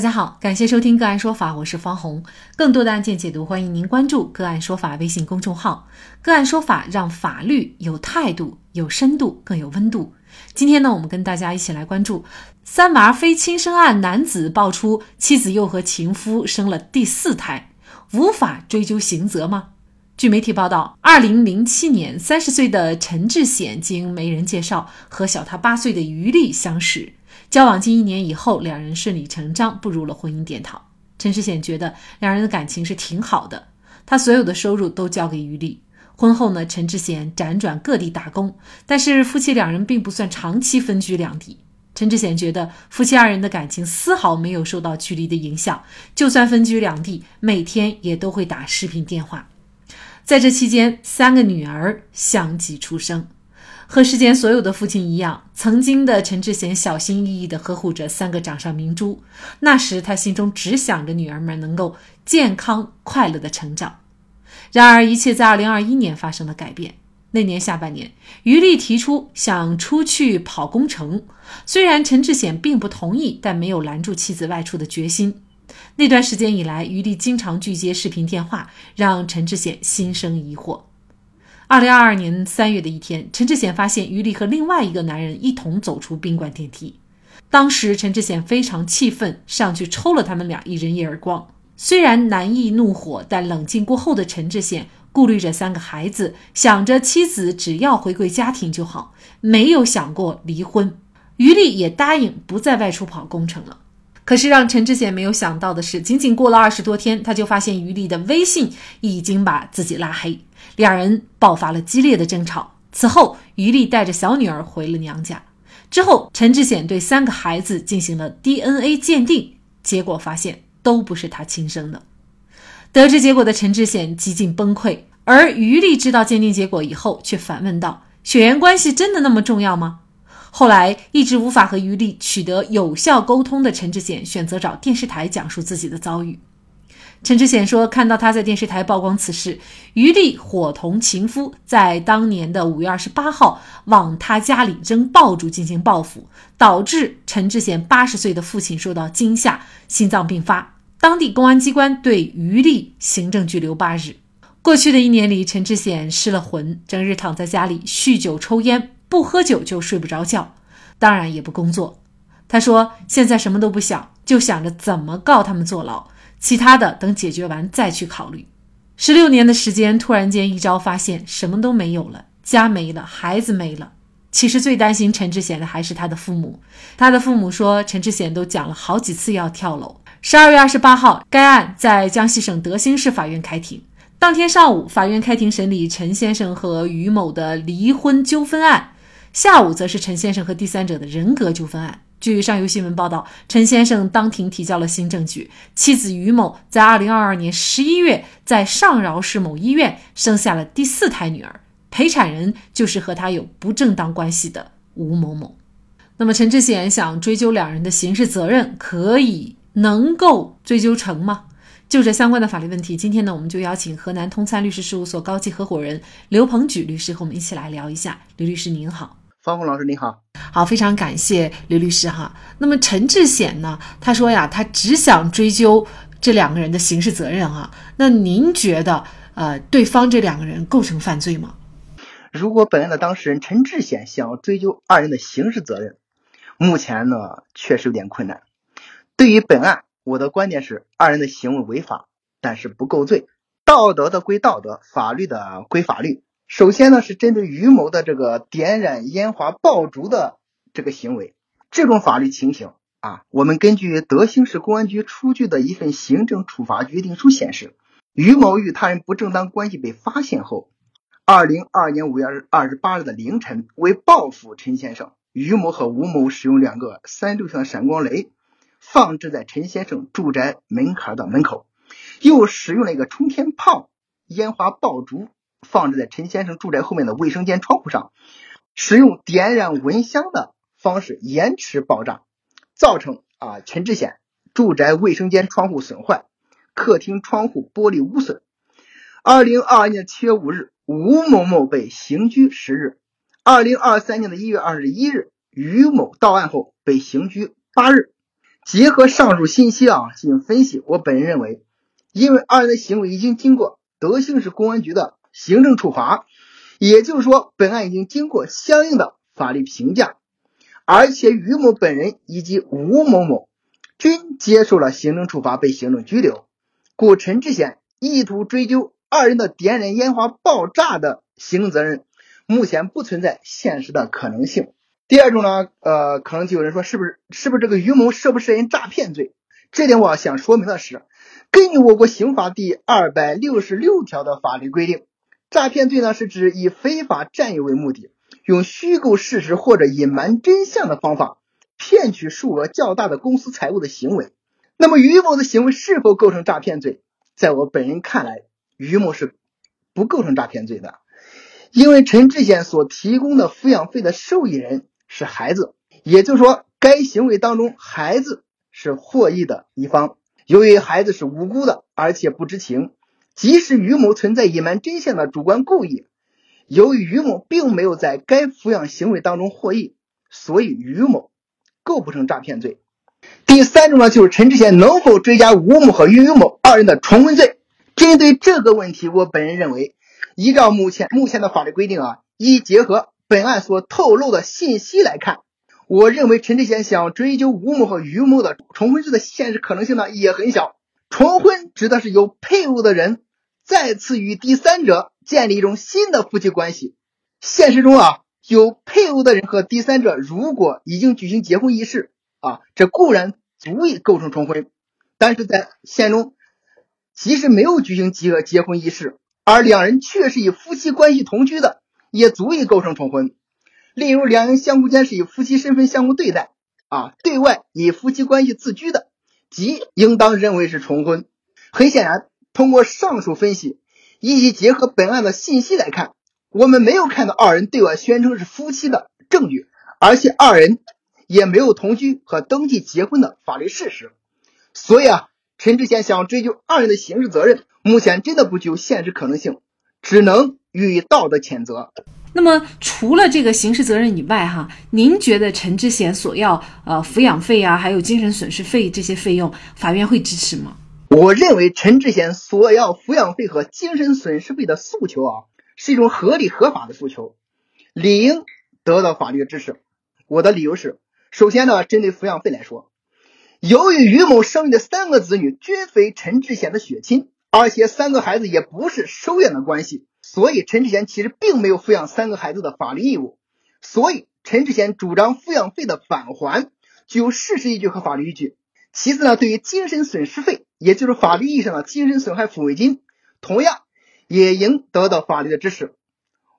大家好，感谢收听个案说法，我是方红。更多的案件解读，欢迎您关注个案说法微信公众号。个案说法让法律有态度、有深度、更有温度。今天呢，我们跟大家一起来关注三娃非亲生案，男子爆出妻子又和情夫生了第四胎，无法追究刑责吗？据媒体报道，二零零七年，三十岁的陈志显经媒人介绍和小他八岁的于丽相识。交往近一年以后，两人顺理成章步入了婚姻殿堂。陈世显觉得两人的感情是挺好的，他所有的收入都交给于丽。婚后呢，陈志显辗转各地打工，但是夫妻两人并不算长期分居两地。陈志显觉得夫妻二人的感情丝毫没有受到距离的影响，就算分居两地，每天也都会打视频电话。在这期间，三个女儿相继出生。和世间所有的父亲一样，曾经的陈志贤小心翼翼地呵护着三个掌上明珠。那时他心中只想着女儿们能够健康快乐地成长。然而，一切在2021年发生了改变。那年下半年，于丽提出想出去跑工程，虽然陈志贤并不同意，但没有拦住妻子外出的决心。那段时间以来，于丽经常拒接视频电话，让陈志贤心生疑惑。二零二二年三月的一天，陈志显发现于丽和另外一个男人一同走出宾馆电梯。当时，陈志显非常气愤，上去抽了他们俩一人一耳光。虽然难抑怒火，但冷静过后的陈志显顾虑着三个孩子，想着妻子只要回归家庭就好，没有想过离婚。于丽也答应不再外出跑工程了。可是让陈志显没有想到的是，仅仅过了二十多天，他就发现于丽的微信已经把自己拉黑。两人爆发了激烈的争吵。此后，于丽带着小女儿回了娘家。之后，陈志显对三个孩子进行了 DNA 鉴定，结果发现都不是他亲生的。得知结果的陈志显几近崩溃，而于丽知道鉴定结果以后，却反问道：“血缘关系真的那么重要吗？”后来，一直无法和于丽取得有效沟通的陈志显，选择找电视台讲述自己的遭遇。陈志显说：“看到他在电视台曝光此事，于丽伙同情夫在当年的五月二十八号往他家里扔爆竹进行报复，导致陈志显八十岁的父亲受到惊吓，心脏病发。当地公安机关对于丽行政拘留八日。过去的一年里，陈志显失了魂，整日躺在家里酗酒抽烟，不喝酒就睡不着觉，当然也不工作。他说现在什么都不想，就想着怎么告他们坐牢。”其他的等解决完再去考虑。十六年的时间，突然间一朝发现什么都没有了，家没了，孩子没了。其实最担心陈志显的还是他的父母。他的父母说，陈志显都讲了好几次要跳楼。十二月二十八号，该案在江西省德兴市法院开庭。当天上午，法院开庭审理陈先生和于某的离婚纠纷案；下午则是陈先生和第三者的人格纠纷案。据上游新闻报道，陈先生当庭提交了新证据：妻子于某在二零二二年十一月在上饶市某医院生下了第四胎女儿，陪产人就是和他有不正当关系的吴某某。那么，陈志显想追究两人的刑事责任，可以能够追究成吗？就这相关的法律问题，今天呢，我们就邀请河南通参律师事务所高级合伙人刘鹏举律师和我们一起来聊一下。刘律师您好。方红老师，你好，好，非常感谢刘律师哈。那么陈志显呢？他说呀，他只想追究这两个人的刑事责任啊。那您觉得，呃，对方这两个人构成犯罪吗？如果本案的当事人陈志显想要追究二人的刑事责任，目前呢确实有点困难。对于本案，我的观点是，二人的行为违法，但是不构罪。道德的归道德，法律的归法律。首先呢，是针对于某的这个点燃烟花爆竹的这个行为，这种法律情形啊，我们根据德兴市公安局出具的一份行政处罚决定书显示，于某与他人不正当关系被发现后，二零二二年五月二十八日的凌晨，为报复陈先生，于某和吴某使用两个三六型闪光雷放置在陈先生住宅门槛的门口，又使用了一个冲天炮、烟花爆竹。放置在陈先生住宅后面的卫生间窗户上，使用点燃蚊香的方式延迟爆炸，造成啊陈志显住宅卫生间窗户损坏，客厅窗户玻璃污损。二零二二年七月五日，吴某某被刑拘十日。二零二三年的一月二十一日，于某到案后被刑拘八日。结合上述信息啊进行分析，我本人认为，因为二人的行为已经经过德兴市公安局的行政处罚，也就是说，本案已经经过相应的法律评价，而且于某本人以及吴某某均接受了行政处罚，被行政拘留，故陈志贤意图追究二人的点燃烟花爆炸的行政责任，目前不存在现实的可能性。第二种呢，呃，可能就有人说，是不是是不是这个于某涉不涉嫌诈骗罪？这点我想说明的是，根据我国刑法第二百六十六条的法律规定，诈骗罪呢是指以非法占有为目的，用虚构事实或者隐瞒真相的方法骗取数额较大的公私财物的行为。那么于某的行为是否构成诈骗罪？在我本人看来，于某是不构成诈骗罪的，因为陈志贤所提供的抚养费的受益人。是孩子，也就是说，该行为当中孩子是获益的一方。由于孩子是无辜的，而且不知情，即使于某存在隐瞒真相的主观故意，由于于某并没有在该抚养行为当中获益，所以于某构不成诈骗罪。第三种呢，就是陈志贤能否追加吴某和于某二人的重婚罪？针对这个问题，我本人认为，依照目前目前的法律规定啊，一结合。本案所透露的信息来看，我认为陈志贤想追究吴某和于某的重婚罪的现实可能性呢也很小。重婚指的是有配偶的人再次与第三者建立一种新的夫妻关系。现实中啊，有配偶的人和第三者如果已经举行结婚仪式啊，这固然足以构成重婚。但是在现实中，即使没有举行结结婚仪式，而两人却是以夫妻关系同居的。也足以构成重婚。例如，两人相互间是以夫妻身份相互对待，啊，对外以夫妻关系自居的，即应当认为是重婚。很显然，通过上述分析以及结合本案的信息来看，我们没有看到二人对外宣称是夫妻的证据，而且二人也没有同居和登记结婚的法律事实。所以啊，陈志贤想要追究二人的刑事责任，目前真的不具有现实可能性，只能。予以道德谴责。那么，除了这个刑事责任以外，哈，您觉得陈志贤索要呃抚养费啊，还有精神损失费这些费用，法院会支持吗？我认为陈志贤索要抚养费和精神损失费的诉求啊，是一种合理合法的诉求，理应得到法律的支持。我的理由是：首先呢，针对抚养费来说，由于于某生育的三个子女均非陈志贤的血亲，而且三个孩子也不是收养的关系。所以，陈志贤其实并没有抚养三个孩子的法律义务，所以陈志贤主张抚养费的返还具有事实依据和法律依据。其次呢，对于精神损失费，也就是法律意义上的精神损害抚慰金，同样也应得到法律的支持。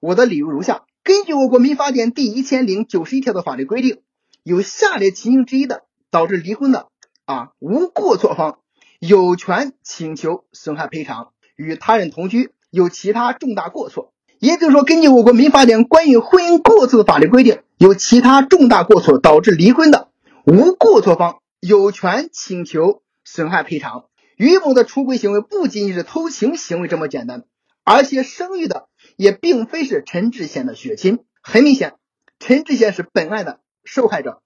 我的理由如下：根据我国民法典第一千零九十一条的法律规定，有下列情形之一的导致离婚的啊，无过错方有权请求损害赔偿，与他人同居。有其他重大过错，也就是说，根据我国民法典关于婚姻过错的法律规定，有其他重大过错导致离婚的，无过错方有权请求损害赔偿。于某的出轨行为不仅仅是偷情行为这么简单，而且生育的也并非是陈志贤的血亲。很明显，陈志贤是本案的受害者，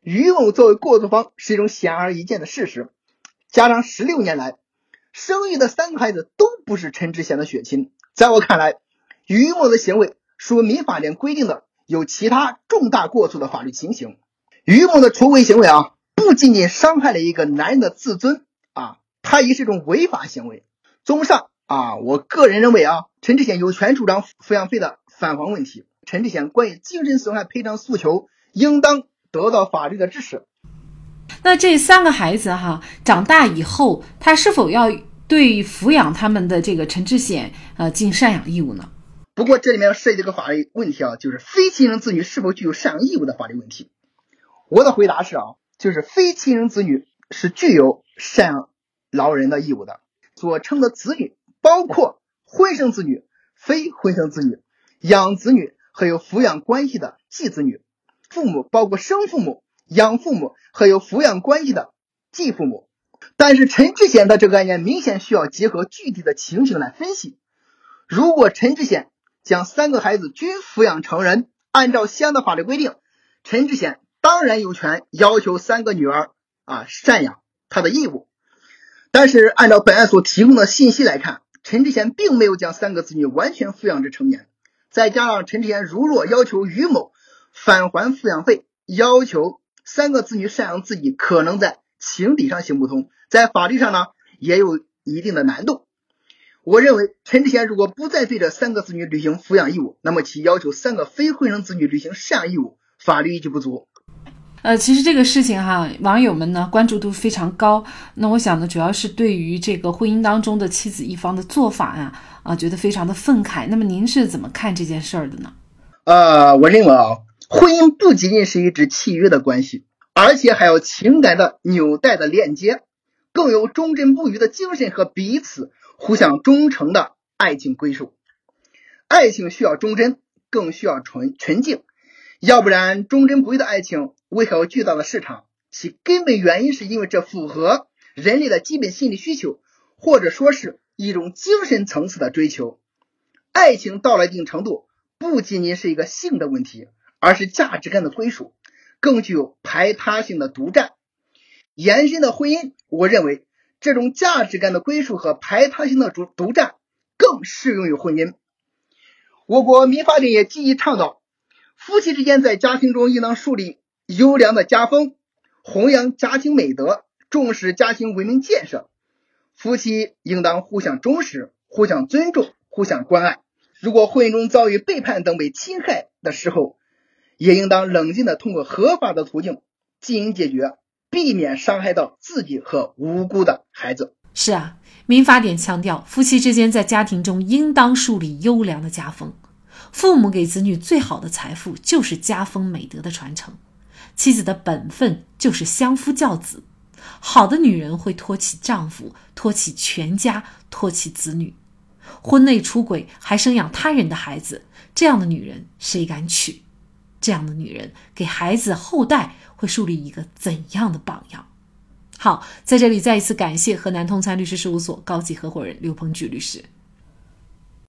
于某作为过错方是一种显而易见的事实。加上十六年来。生育的三个孩子都不是陈志贤的血亲，在我看来，于某的行为属民法典规定的有其他重大过错的法律情形。于某的出轨行为啊，不仅仅伤害了一个男人的自尊啊，他也是一种违法行为。综上啊，我个人认为啊，陈志贤有权主张抚养费的返还问题。陈志贤关于精神损害赔偿诉求，应当得到法律的支持。那这三个孩子哈长大以后，他是否要对抚养他们的这个陈志显呃尽赡养义务呢？不过这里面涉及这个法律问题啊，就是非亲生子女是否具有赡养义务的法律问题。我的回答是啊，就是非亲生子女是具有赡养老人的义务的。所称的子女包括婚生子女、非婚生子女、养子女和有抚养关系的继子女，父母包括生父母。养父母和有抚养关系的继父母，但是陈志贤的这个案件明显需要结合具体的情形来分析。如果陈志贤将三个孩子均抚养成人，按照相应的法律规定，陈志贤当然有权要求三个女儿啊赡养他的义务。但是按照本案所提供的信息来看，陈志贤并没有将三个子女完全抚养至成年。再加上陈志贤如若要求于某返还抚养费，要求三个子女赡养自己，可能在情理上行不通，在法律上呢也有一定的难度。我认为陈志贤如果不再对这三个子女履行抚养义务，那么其要求三个非婚生子女履行赡养义务，法律依据不足。呃，其实这个事情哈，网友们呢关注度非常高。那我想呢，主要是对于这个婚姻当中的妻子一方的做法呀，啊，觉得非常的愤慨。那么您是怎么看这件事儿的呢？呃，我认为啊，婚姻不仅仅是一纸契约的关系，而且还有情感的纽带的链接，更有忠贞不渝的精神和彼此互相忠诚的爱情归属。爱情需要忠贞，更需要纯纯净，要不然忠贞不渝的爱情。为何有巨大的市场？其根本原因是因为这符合人类的基本心理需求，或者说是一种精神层次的追求。爱情到了一定程度，不仅仅是一个性的问题，而是价值感的归属，更具有排他性的独占。延伸的婚姻，我认为这种价值感的归属和排他性的独独占更适用于婚姻。我国民法典也积极倡导，夫妻之间在家庭中应当树立。优良的家风，弘扬家庭美德，重视家庭文明建设。夫妻应当互相忠实、互相尊重、互相关爱。如果婚姻中遭遇背叛等被侵害的时候，也应当冷静的通过合法的途径进行解决，避免伤害到自己和无辜的孩子。是啊，民法典强调，夫妻之间在家庭中应当树立优良的家风。父母给子女最好的财富就是家风美德的传承。妻子的本分就是相夫教子，好的女人会托起丈夫，托起全家，托起子女。婚内出轨还生养他人的孩子，这样的女人谁敢娶？这样的女人给孩子后代会树立一个怎样的榜样？好，在这里再一次感谢河南通参律师事务所高级合伙人刘鹏举律师。